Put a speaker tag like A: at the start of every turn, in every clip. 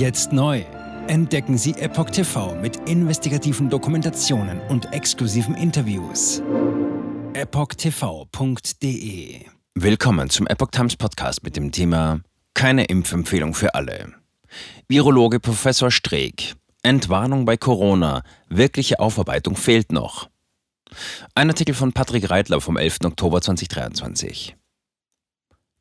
A: Jetzt neu. Entdecken Sie Epoch TV mit investigativen Dokumentationen und exklusiven Interviews. EpochTV.de Willkommen zum Epoch Times Podcast mit dem Thema Keine Impfempfehlung für alle. Virologe Professor Streeck. Entwarnung bei Corona. Wirkliche Aufarbeitung fehlt noch. Ein Artikel von Patrick Reitler vom 11. Oktober 2023.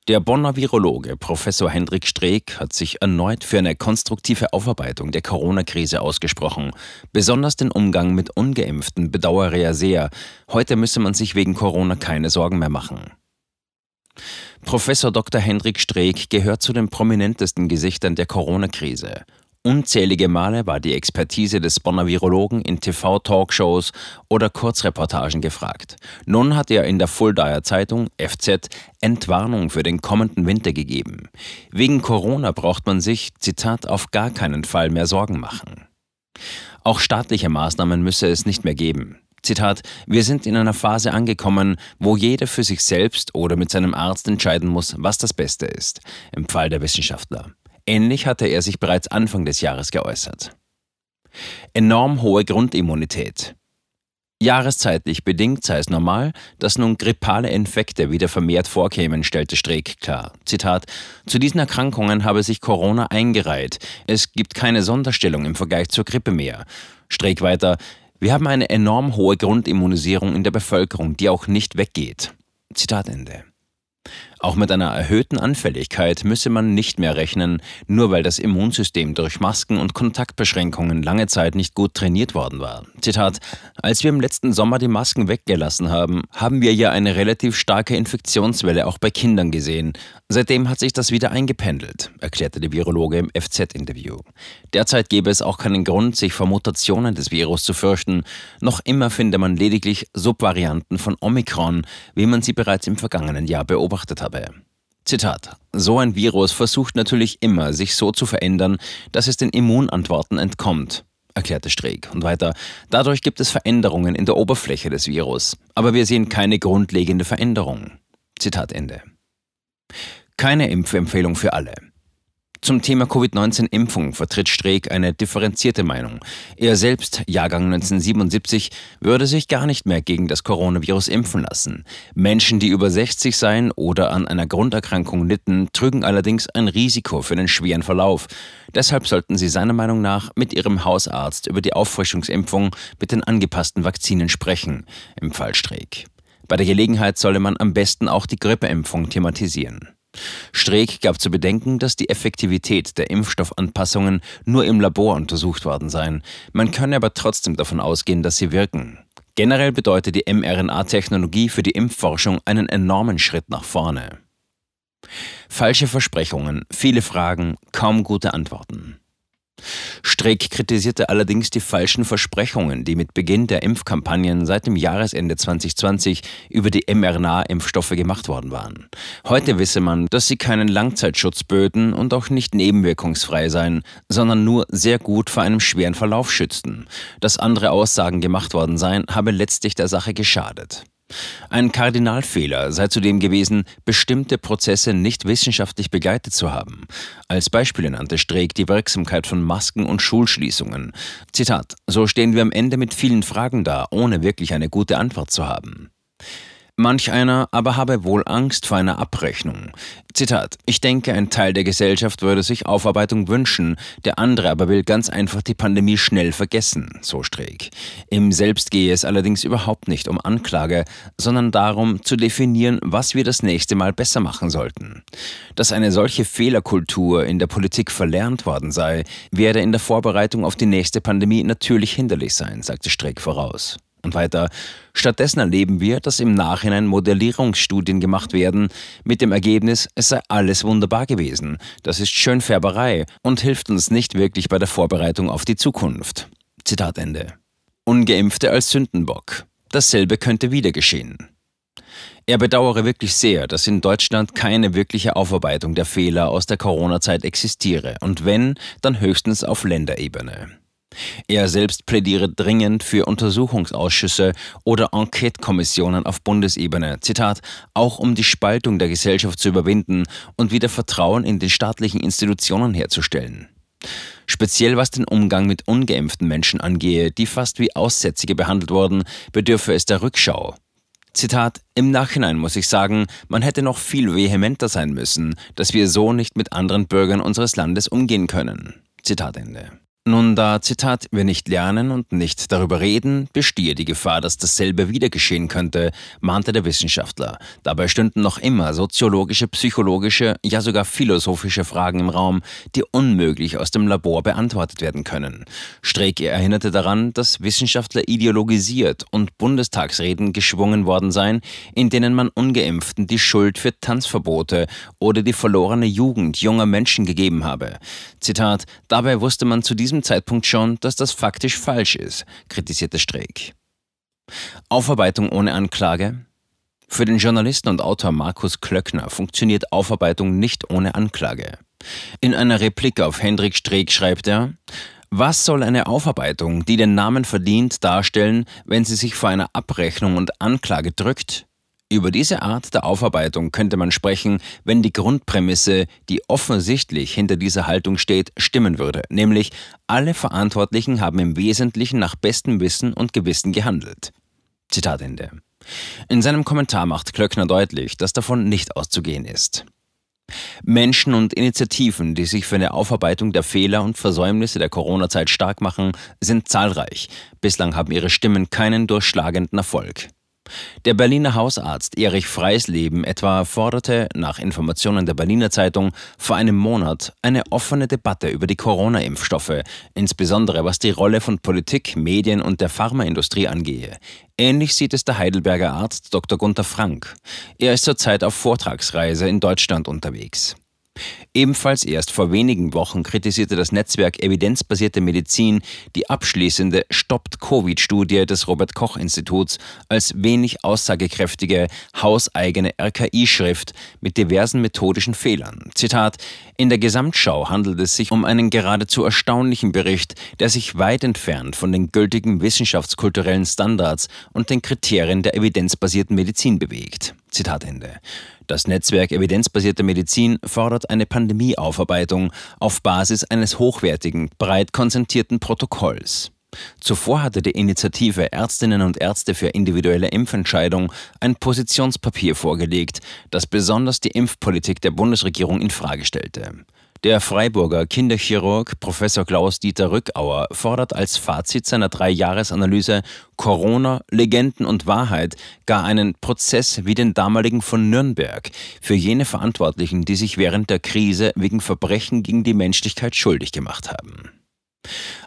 A: Der Bonner Virologe Professor Hendrik Streeck hat sich erneut für eine konstruktive Aufarbeitung der Corona-Krise ausgesprochen. Besonders den Umgang mit Ungeimpften bedauere er sehr. Heute müsse man sich wegen Corona keine Sorgen mehr machen. Professor Dr. Hendrik Streeck gehört zu den prominentesten Gesichtern der Corona-Krise. Unzählige Male war die Expertise des Bonner Virologen in TV-Talkshows oder Kurzreportagen gefragt. Nun hat er in der Fuldaer Zeitung FZ Entwarnung für den kommenden Winter gegeben. Wegen Corona braucht man sich, Zitat, auf gar keinen Fall mehr Sorgen machen. Auch staatliche Maßnahmen müsse es nicht mehr geben. Zitat, wir sind in einer Phase angekommen, wo jeder für sich selbst oder mit seinem Arzt entscheiden muss, was das Beste ist, empfahl der Wissenschaftler. Ähnlich hatte er sich bereits Anfang des Jahres geäußert. Enorm hohe Grundimmunität. Jahreszeitlich bedingt sei es normal, dass nun grippale Infekte wieder vermehrt vorkämen, stellte Streeck klar. Zitat: Zu diesen Erkrankungen habe sich Corona eingereiht. Es gibt keine Sonderstellung im Vergleich zur Grippe mehr. Streeck weiter: Wir haben eine enorm hohe Grundimmunisierung in der Bevölkerung, die auch nicht weggeht. Zitat Ende. Auch mit einer erhöhten Anfälligkeit müsse man nicht mehr rechnen, nur weil das Immunsystem durch Masken und Kontaktbeschränkungen lange Zeit nicht gut trainiert worden war. Zitat: Als wir im letzten Sommer die Masken weggelassen haben, haben wir ja eine relativ starke Infektionswelle auch bei Kindern gesehen. Seitdem hat sich das wieder eingependelt, erklärte der Virologe im FZ-Interview. Derzeit gäbe es auch keinen Grund, sich vor Mutationen des Virus zu fürchten. Noch immer finde man lediglich Subvarianten von Omikron, wie man sie bereits im vergangenen Jahr beobachtet hat habe. Zitat. So ein Virus versucht natürlich immer, sich so zu verändern, dass es den Immunantworten entkommt, erklärte Streeck. Und weiter, dadurch gibt es Veränderungen in der Oberfläche des Virus, aber wir sehen keine grundlegende Veränderung. Zitat Ende. Keine Impfempfehlung für alle. Zum Thema Covid-19-Impfung vertritt Streeck eine differenzierte Meinung. Er selbst, Jahrgang 1977, würde sich gar nicht mehr gegen das Coronavirus impfen lassen. Menschen, die über 60 seien oder an einer Grunderkrankung litten, trügen allerdings ein Risiko für den schweren Verlauf. Deshalb sollten sie seiner Meinung nach mit ihrem Hausarzt über die Auffrischungsimpfung mit den angepassten Vakzinen sprechen, empfahl Streeck. Bei der Gelegenheit solle man am besten auch die Grippeimpfung thematisieren. Streeck gab zu bedenken, dass die Effektivität der Impfstoffanpassungen nur im Labor untersucht worden seien. Man könne aber trotzdem davon ausgehen, dass sie wirken. Generell bedeutet die mRNA-Technologie für die Impfforschung einen enormen Schritt nach vorne. Falsche Versprechungen, viele Fragen, kaum gute Antworten. Streeck kritisierte allerdings die falschen Versprechungen, die mit Beginn der Impfkampagnen seit dem Jahresende 2020 über die mRNA-Impfstoffe gemacht worden waren. Heute wisse man, dass sie keinen Langzeitschutz böten und auch nicht nebenwirkungsfrei seien, sondern nur sehr gut vor einem schweren Verlauf schützten. Dass andere Aussagen gemacht worden seien, habe letztlich der Sache geschadet. Ein Kardinalfehler sei zudem gewesen, bestimmte Prozesse nicht wissenschaftlich begleitet zu haben. Als Beispiele nannte Streeck die Wirksamkeit von Masken und Schulschließungen. Zitat: So stehen wir am Ende mit vielen Fragen da, ohne wirklich eine gute Antwort zu haben. Manch einer aber habe wohl Angst vor einer Abrechnung. Zitat: Ich denke, ein Teil der Gesellschaft würde sich Aufarbeitung wünschen, der andere aber will ganz einfach die Pandemie schnell vergessen, so Streeck. Ihm selbst gehe es allerdings überhaupt nicht um Anklage, sondern darum zu definieren, was wir das nächste Mal besser machen sollten. Dass eine solche Fehlerkultur in der Politik verlernt worden sei, werde in der Vorbereitung auf die nächste Pandemie natürlich hinderlich sein, sagte Streeck voraus. Und weiter, stattdessen erleben wir, dass im Nachhinein Modellierungsstudien gemacht werden, mit dem Ergebnis, es sei alles wunderbar gewesen. Das ist Schönfärberei und hilft uns nicht wirklich bei der Vorbereitung auf die Zukunft. Zitat Ende. Ungeimpfte als Sündenbock. Dasselbe könnte wieder geschehen. Er bedauere wirklich sehr, dass in Deutschland keine wirkliche Aufarbeitung der Fehler aus der Corona-Zeit existiere und wenn, dann höchstens auf Länderebene. Er selbst plädiere dringend für Untersuchungsausschüsse oder Enquete-Kommissionen auf Bundesebene, Zitat, auch um die Spaltung der Gesellschaft zu überwinden und wieder Vertrauen in die staatlichen Institutionen herzustellen. Speziell was den Umgang mit ungeimpften Menschen angehe, die fast wie Aussätzige behandelt wurden, bedürfe es der Rückschau. Zitat, im Nachhinein muss ich sagen, man hätte noch viel vehementer sein müssen, dass wir so nicht mit anderen Bürgern unseres Landes umgehen können. Zitat Ende. Nun, da, Zitat, wir nicht lernen und nicht darüber reden, bestehe die Gefahr, dass dasselbe wieder geschehen könnte, mahnte der Wissenschaftler. Dabei stünden noch immer soziologische, psychologische, ja sogar philosophische Fragen im Raum, die unmöglich aus dem Labor beantwortet werden können. Streeck erinnerte daran, dass Wissenschaftler ideologisiert und Bundestagsreden geschwungen worden seien, in denen man Ungeimpften die Schuld für Tanzverbote oder die verlorene Jugend junger Menschen gegeben habe. Zitat, dabei wusste man zu diesem diesem Zeitpunkt schon, dass das faktisch falsch ist, kritisierte Streeck. Aufarbeitung ohne Anklage? Für den Journalisten und Autor Markus Klöckner funktioniert Aufarbeitung nicht ohne Anklage. In einer Replik auf Hendrik Streeck schreibt er, was soll eine Aufarbeitung, die den Namen verdient, darstellen, wenn sie sich vor einer Abrechnung und Anklage drückt? Über diese Art der Aufarbeitung könnte man sprechen, wenn die Grundprämisse, die offensichtlich hinter dieser Haltung steht, stimmen würde, nämlich alle Verantwortlichen haben im Wesentlichen nach bestem Wissen und Gewissen gehandelt. Zitat Ende. In seinem Kommentar macht Klöckner deutlich, dass davon nicht auszugehen ist. Menschen und Initiativen, die sich für eine Aufarbeitung der Fehler und Versäumnisse der Corona-Zeit stark machen, sind zahlreich. Bislang haben ihre Stimmen keinen durchschlagenden Erfolg. Der Berliner Hausarzt Erich Freisleben etwa forderte nach Informationen der Berliner Zeitung vor einem Monat eine offene Debatte über die Corona-Impfstoffe, insbesondere was die Rolle von Politik, Medien und der Pharmaindustrie angehe. Ähnlich sieht es der Heidelberger Arzt Dr. Gunther Frank. Er ist zurzeit auf Vortragsreise in Deutschland unterwegs. Ebenfalls erst vor wenigen Wochen kritisierte das Netzwerk Evidenzbasierte Medizin die abschließende Stoppt-Covid-Studie des Robert-Koch-Instituts als wenig aussagekräftige, hauseigene RKI-Schrift mit diversen methodischen Fehlern. Zitat: In der Gesamtschau handelt es sich um einen geradezu erstaunlichen Bericht, der sich weit entfernt von den gültigen wissenschaftskulturellen Standards und den Kriterien der evidenzbasierten Medizin bewegt. Zitat Ende. Das Netzwerk Evidenzbasierte Medizin fordert eine Pandemieaufarbeitung auf Basis eines hochwertigen, breit konzentrierten Protokolls. Zuvor hatte die Initiative Ärztinnen und Ärzte für individuelle Impfentscheidung ein Positionspapier vorgelegt, das besonders die Impfpolitik der Bundesregierung in Frage stellte. Der Freiburger Kinderchirurg Professor Klaus-Dieter Rückauer fordert als Fazit seiner Drei-Jahres-Analyse Corona, Legenden und Wahrheit gar einen Prozess wie den damaligen von Nürnberg für jene Verantwortlichen, die sich während der Krise wegen Verbrechen gegen die Menschlichkeit schuldig gemacht haben.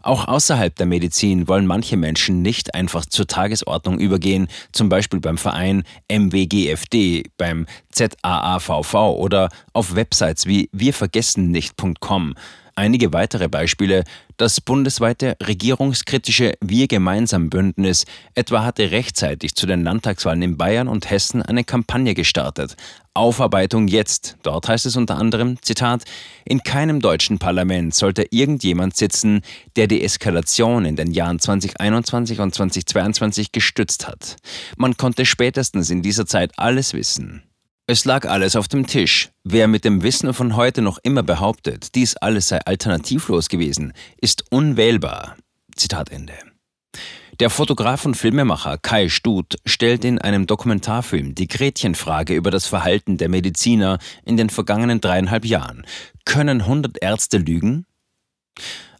A: Auch außerhalb der Medizin wollen manche Menschen nicht einfach zur Tagesordnung übergehen, zum Beispiel beim Verein MWGFD, beim ZAAVV oder auf Websites wie wirvergessennicht.com. Einige weitere Beispiele. Das bundesweite regierungskritische Wir gemeinsam Bündnis etwa hatte rechtzeitig zu den Landtagswahlen in Bayern und Hessen eine Kampagne gestartet. Aufarbeitung jetzt. Dort heißt es unter anderem, Zitat, in keinem deutschen Parlament sollte irgendjemand sitzen, der die Eskalation in den Jahren 2021 und 2022 gestützt hat. Man konnte spätestens in dieser Zeit alles wissen. Es lag alles auf dem Tisch. Wer mit dem Wissen von heute noch immer behauptet, dies alles sei alternativlos gewesen, ist unwählbar. Zitat Ende. Der Fotograf und Filmemacher Kai Stut stellt in einem Dokumentarfilm die Gretchenfrage über das Verhalten der Mediziner in den vergangenen dreieinhalb Jahren. Können 100 Ärzte lügen?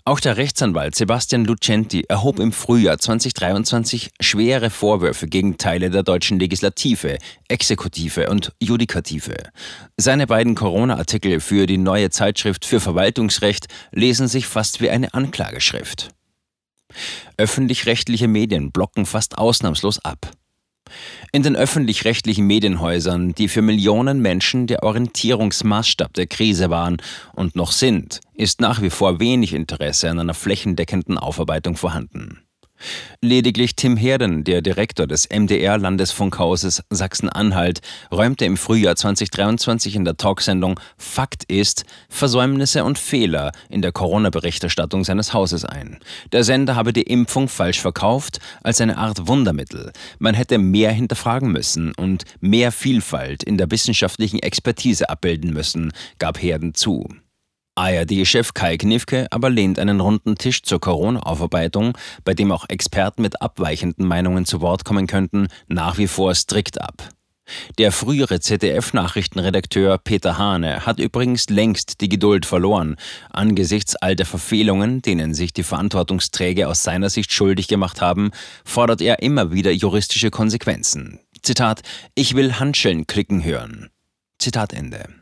A: Auch der Rechtsanwalt Sebastian Lucenti erhob im Frühjahr 2023 schwere Vorwürfe gegen Teile der deutschen Legislative, Exekutive und Judikative. Seine beiden Corona-Artikel für die neue Zeitschrift für Verwaltungsrecht lesen sich fast wie eine Anklageschrift. Öffentlich-rechtliche Medien blocken fast ausnahmslos ab. In den öffentlich-rechtlichen Medienhäusern, die für Millionen Menschen der Orientierungsmaßstab der Krise waren und noch sind, ist nach wie vor wenig Interesse an einer flächendeckenden Aufarbeitung vorhanden. Lediglich Tim Herden, der Direktor des MDR-Landesfunkhauses Sachsen-Anhalt, räumte im Frühjahr 2023 in der Talksendung Fakt ist Versäumnisse und Fehler in der Corona-Berichterstattung seines Hauses ein. Der Sender habe die Impfung falsch verkauft als eine Art Wundermittel. Man hätte mehr hinterfragen müssen und mehr Vielfalt in der wissenschaftlichen Expertise abbilden müssen, gab Herden zu. ARD-Chef Kai Knifke aber lehnt einen runden Tisch zur Corona-Aufarbeitung, bei dem auch Experten mit abweichenden Meinungen zu Wort kommen könnten, nach wie vor strikt ab. Der frühere ZDF-Nachrichtenredakteur Peter Hane hat übrigens längst die Geduld verloren, angesichts all der Verfehlungen, denen sich die Verantwortungsträger aus seiner Sicht schuldig gemacht haben, fordert er immer wieder juristische Konsequenzen. Zitat: Ich will Handschellen klicken hören. Zitat Ende.